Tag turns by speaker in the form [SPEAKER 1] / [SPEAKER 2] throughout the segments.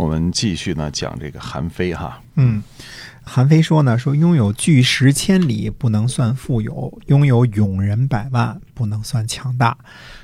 [SPEAKER 1] 我们继续呢讲这个韩非哈。
[SPEAKER 2] 嗯，韩非说呢，说拥有巨石千里不能算富有，拥有勇人百万不能算强大。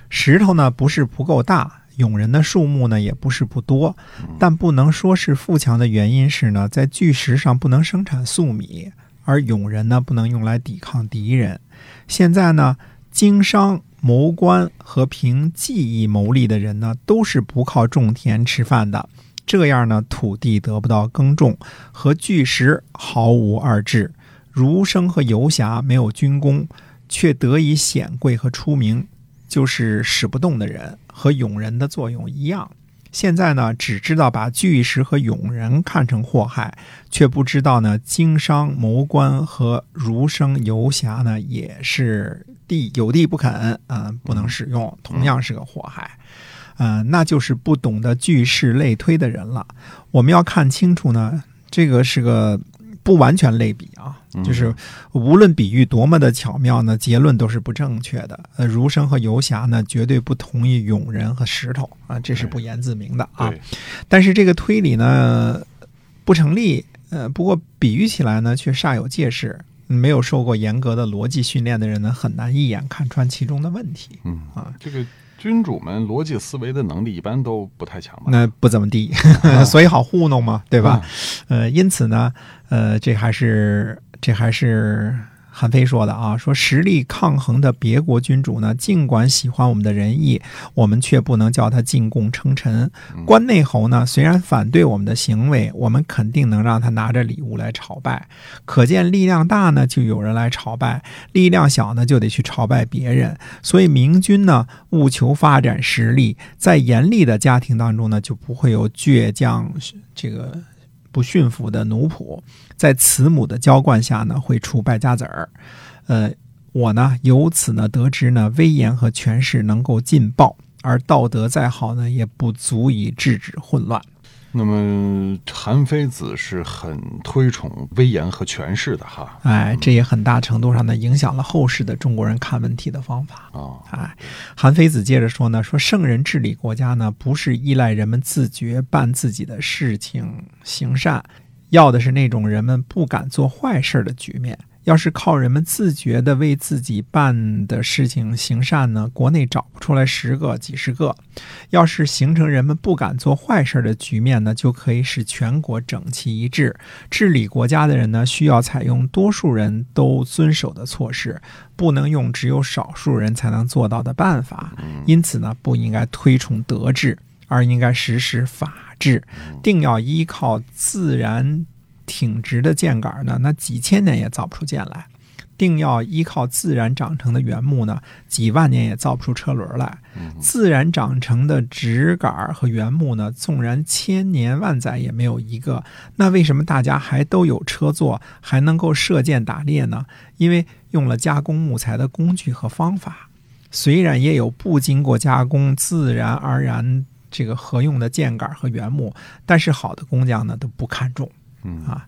[SPEAKER 2] 石头呢不是不够大，勇人的数目呢也不是不多，但不能说是富强的原因是呢，在巨石上不能生产粟米。而勇人呢，不能用来抵抗敌人。现在呢，经商、谋官和凭技艺谋利的人呢，都是不靠种田吃饭的。这样呢，土地得不到耕种，和巨石毫无二致。儒生和游侠没有军功，却得以显贵和出名，就是使不动的人，和勇人的作用一样。现在呢，只知道把巨石和勇人看成祸害，却不知道呢，经商谋官和儒生游侠呢，也是地有地不肯，嗯，不能使用，同样是个祸害，那就是不懂得句式类推的人了。我们要看清楚呢，这个是个。不完全类比啊，就是无论比喻多么的巧妙呢，结论都是不正确的。呃，儒生和游侠呢，绝对不同意勇人和石头啊，这是不言自明的啊。但是这个推理呢不成立，呃，不过比喻起来呢却煞有介事。没有受过严格的逻辑训练的人呢，很难一眼看穿其中的问题。
[SPEAKER 1] 嗯
[SPEAKER 2] 啊，
[SPEAKER 1] 这个。君主们逻辑思维的能力一般都不太强吧？
[SPEAKER 2] 那不怎么地，所以好糊弄嘛，对吧？呃，因此呢，呃，这还是这还是。韩非说的啊，说实力抗衡的别国君主呢，尽管喜欢我们的仁义，我们却不能叫他进贡称臣。关内侯呢，虽然反对我们的行为，我们肯定能让他拿着礼物来朝拜。可见力量大呢，就有人来朝拜；力量小呢，就得去朝拜别人。所以明君呢，务求发展实力，在严厉的家庭当中呢，就不会有倔强这个。不驯服的奴仆，在慈母的浇灌下呢，会出败家子儿。呃，我呢，由此呢得知呢，威严和权势能够尽爆，而道德再好呢，也不足以制止混乱。
[SPEAKER 1] 那么韩非子是很推崇威严和权势的哈，
[SPEAKER 2] 哎，这也很大程度上呢影响了后世的中国人看问题的方法
[SPEAKER 1] 啊。
[SPEAKER 2] 哎，韩非子接着说呢，说圣人治理国家呢，不是依赖人们自觉办自己的事情行善，要的是那种人们不敢做坏事的局面。要是靠人们自觉地为自己办的事情行善呢，国内找不出来十个、几十个；要是形成人们不敢做坏事的局面呢，就可以使全国整齐一致。治理国家的人呢，需要采用多数人都遵守的措施，不能用只有少数人才能做到的办法。因此呢，不应该推崇德治，而应该实施法治，定要依靠自然。挺直的箭杆呢，那几千年也造不出箭来；定要依靠自然长成的原木呢，几万年也造不出车轮来。自然长成的直杆和原木呢，纵然千年万载也没有一个。那为什么大家还都有车坐，还能够射箭打猎呢？因为用了加工木材的工具和方法。虽然也有不经过加工、自然而然这个合用的箭杆和原木，但是好的工匠呢都不看重。啊，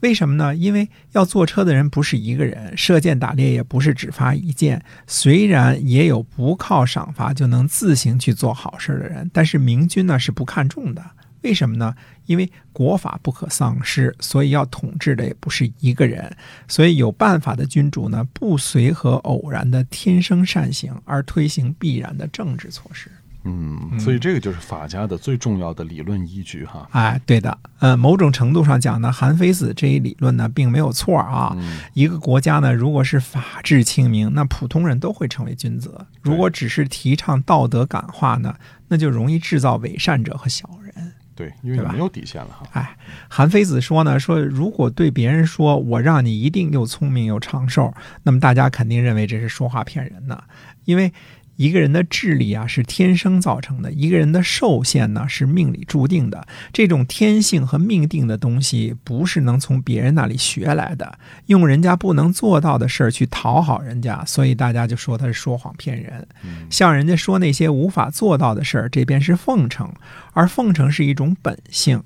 [SPEAKER 2] 为什么呢？因为要坐车的人不是一个人，射箭打猎也不是只发一箭。虽然也有不靠赏罚就能自行去做好事的人，但是明君呢是不看重的。为什么呢？因为国法不可丧失，所以要统治的也不是一个人。所以有办法的君主呢，不随和偶然的天生善行，而推行必然的政治措施。
[SPEAKER 1] 嗯，所以这个就是法家的最重要的理论依据哈。
[SPEAKER 2] 哎，对的，呃，某种程度上讲呢，韩非子这一理论呢，并没有错啊。一个国家呢，如果是法治清明，那普通人都会成为君子；如果只是提倡道德感化呢，那就容易制造伪善者和小人。
[SPEAKER 1] 对，因为没有底线了哈。
[SPEAKER 2] 哎，韩非子说呢，说如果对别人说我让你一定又聪明又长寿，那么大家肯定认为这是说话骗人的，因为。一个人的智力啊是天生造成的，一个人的寿限呢是命里注定的。这种天性和命定的东西，不是能从别人那里学来的。用人家不能做到的事儿去讨好人家，所以大家就说他是说谎骗人。向人家说那些无法做到的事儿，这便是奉承，而奉承是一种本性。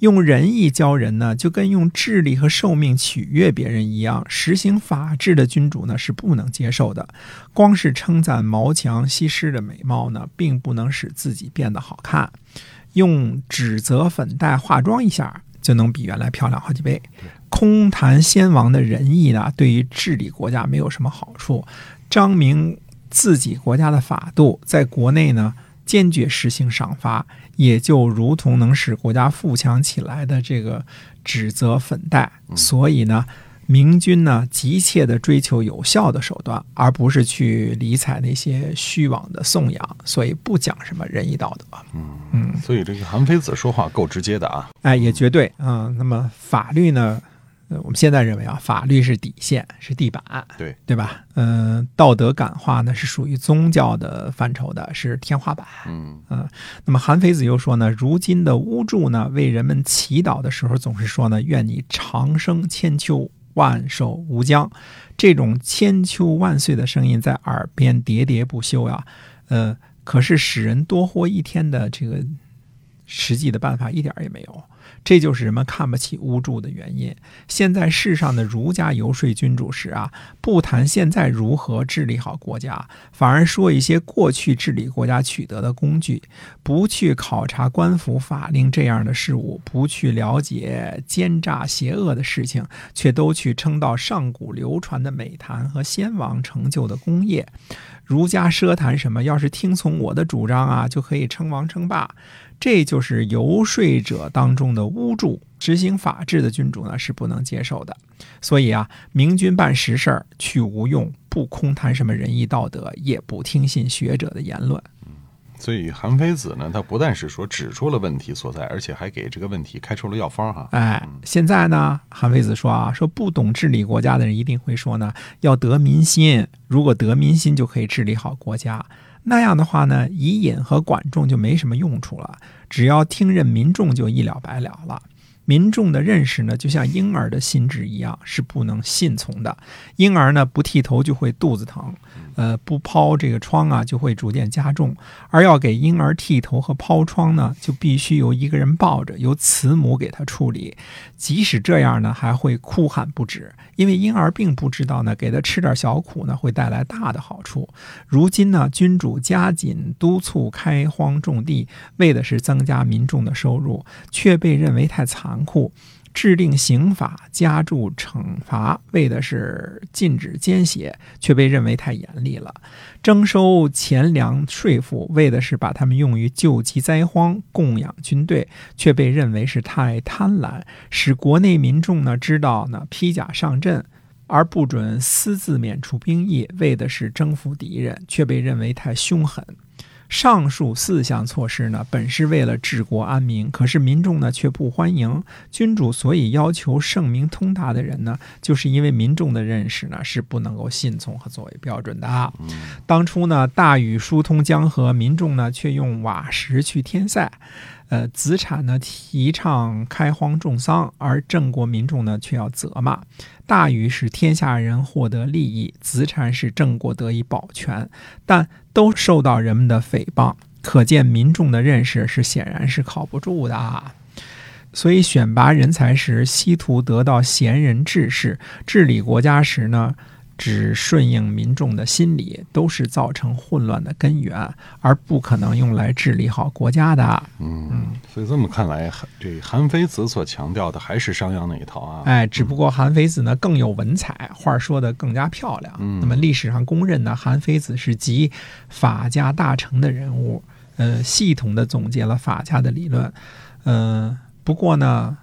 [SPEAKER 2] 用仁义教人呢，就跟用智力和寿命取悦别人一样。实行法治的君主呢，是不能接受的。光是称赞毛强、西施的美貌呢，并不能使自己变得好看。用指责粉黛化妆一下，就能比原来漂亮好几倍。空谈先王的仁义呢，对于治理国家没有什么好处。彰明自己国家的法度，在国内呢，坚决实行赏罚。也就如同能使国家富强起来的这个指责粉黛，所以呢，明君呢急切地追求有效的手段，而不是去理睬那些虚妄的颂扬，所以不讲什么仁义道德。
[SPEAKER 1] 嗯
[SPEAKER 2] 嗯，
[SPEAKER 1] 所以这个韩非子说话够直接的啊。
[SPEAKER 2] 哎，也绝对啊。那么法律呢？我们现在认为啊，法律是底线，是地板，
[SPEAKER 1] 对
[SPEAKER 2] 对吧？嗯，道德感化呢是属于宗教的范畴的，是天花板。
[SPEAKER 1] 嗯
[SPEAKER 2] 嗯，那么韩非子又说呢，如今的巫祝呢，为人们祈祷的时候，总是说呢，愿你长生千秋，万寿无疆。这种千秋万岁的声音在耳边喋喋不休呀，呃，可是使人多活一天的这个实际的办法一点也没有。这就是人们看不起巫祝的原因。现在世上的儒家游说君主时啊，不谈现在如何治理好国家，反而说一些过去治理国家取得的工具，不去考察官府法令这样的事物，不去了解奸诈邪恶的事情，却都去称道上古流传的美谈和先王成就的功业。儒家奢谈什么？要是听从我的主张啊，就可以称王称霸。这就是游说者当中的巫祝，执行法治的君主呢是不能接受的。所以啊，明君办实事儿去无用，不空谈什么仁义道德，也不听信学者的言论。
[SPEAKER 1] 所以韩非子呢，他不但是说指出了问题所在，而且还给这个问题开出了药方哈。
[SPEAKER 2] 哎，现在呢，韩非子说啊，说不懂治理国家的人一定会说呢，要得民心，如果得民心就可以治理好国家。那样的话呢，以引和管仲就没什么用处了，只要听任民众就一了百了了。民众的认识呢，就像婴儿的心智一样，是不能信从的。婴儿呢，不剃头就会肚子疼，呃，不抛这个疮啊，就会逐渐加重。而要给婴儿剃头和抛疮呢，就必须由一个人抱着，由慈母给他处理。即使这样呢，还会哭喊不止，因为婴儿并不知道呢，给他吃点小苦呢，会带来大的好处。如今呢，君主加紧督促开荒种地，为的是增加民众的收入，却被认为太残。残酷，制定刑法，加重惩罚，为的是禁止奸邪，却被认为太严厉了；征收钱粮税赋，为的是把他们用于救济灾荒、供养军队，却被认为是太贪婪；使国内民众呢知道呢披甲上阵，而不准私自免除兵役，为的是征服敌人，却被认为太凶狠。上述四项措施呢，本是为了治国安民，可是民众呢却不欢迎。君主所以要求圣明通达的人呢，就是因为民众的认识呢是不能够信从和作为标准的。当初呢，大禹疏通江河，民众呢却用瓦石去填塞。呃，子产呢提倡开荒种桑，而郑国民众呢却要责骂。大禹使天下人获得利益，子产使郑国得以保全，但都受到人们的诽谤。可见民众的认识是显然是靠不住的啊。所以选拔人才时，希图得到贤人治世；治理国家时呢？只顺应民众的心理，都是造成混乱的根源，而不可能用来治理好国家的。
[SPEAKER 1] 嗯，所以这么看来，这韩非子所强调的还是商鞅那一套啊。
[SPEAKER 2] 哎，只不过韩非子呢更有文采，话说的更加漂亮。
[SPEAKER 1] 嗯，
[SPEAKER 2] 那么历史上公认呢，韩非子是集法家大成的人物，呃，系统的总结了法家的理论。嗯，不过呢。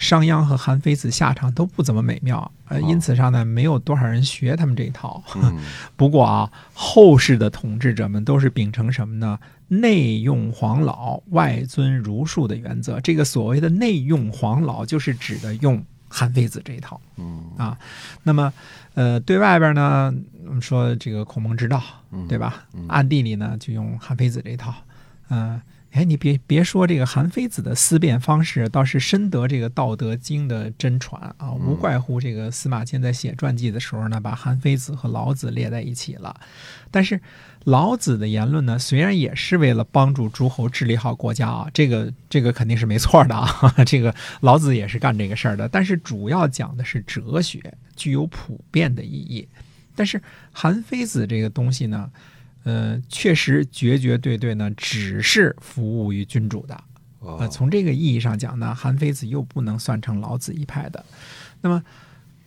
[SPEAKER 2] 商鞅和韩非子下场都不怎么美妙，呃，因此上呢，没有多少人学他们这一套。不过啊，后世的统治者们都是秉承什么呢？内用黄老，外尊儒术的原则。这个所谓的内用黄老，就是指的用韩非子这一套
[SPEAKER 1] 嗯
[SPEAKER 2] 啊。那么，呃，对外边呢，我们说这个孔孟之道，
[SPEAKER 1] 嗯
[SPEAKER 2] 对吧
[SPEAKER 1] 嗯？
[SPEAKER 2] 暗地里呢，就用韩非子这一套。嗯、哎，你别别说这个韩非子的思辨方式，倒是深得这个《道德经》的真传啊。无怪乎这个司马迁在写传记的时候呢，把韩非子和老子列在一起了。但是老子的言论呢，虽然也是为了帮助诸侯治理好国家啊，这个这个肯定是没错的啊，这个老子也是干这个事儿的。但是主要讲的是哲学，具有普遍的意义。但是韩非子这个东西呢，呃，确实绝绝对对呢，只是服务于君主的。
[SPEAKER 1] 啊
[SPEAKER 2] 呃，从这个意义上讲呢，韩非子又不能算成老子一派的。那么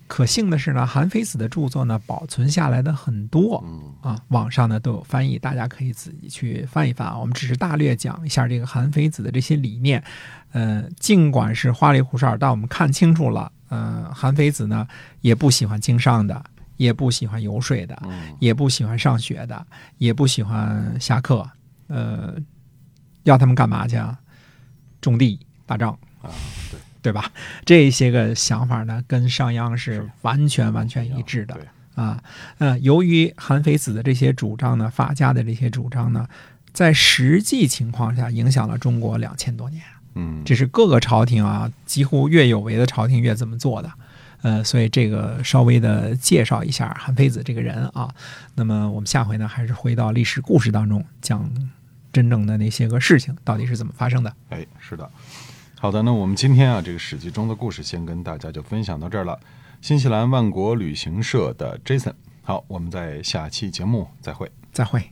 [SPEAKER 2] 可幸的是呢，韩非子的著作呢保存下来的很多
[SPEAKER 1] 嗯
[SPEAKER 2] 啊，网上呢都有翻译，大家可以自己去翻一翻啊。我们只是大略讲一下这个韩非子的这些理念。呃，尽管是花里胡哨，但我们看清楚了，呃，韩非子呢也不喜欢经商的，也不喜欢游说的，
[SPEAKER 1] 嗯
[SPEAKER 2] 也不喜欢上学的，也不喜欢下课，呃，要他们干嘛去啊？种地、打仗，
[SPEAKER 1] 啊，对，
[SPEAKER 2] 对吧？这些个想法呢，跟商鞅是
[SPEAKER 1] 是
[SPEAKER 2] 完全完全一致的，啊。呃，由于韩非子的这些主张呢，法家的这些主张呢，在实际情况下影响了中国两千多年。
[SPEAKER 1] 嗯，
[SPEAKER 2] 这是各个朝廷啊，几乎越有为的朝廷越这么做的。呃，所以这个稍微的介绍一下韩非子这个人啊。那么我们下回呢，还是回到历史故事当中，讲真正的那些个事情到底是怎么发生的。
[SPEAKER 1] 哎，是的。好的，那我们今天啊，这个史记中的故事先跟大家就分享到这儿了。新西兰万国旅行社的 Jason，好，我们在下期节目再会。
[SPEAKER 2] 再会。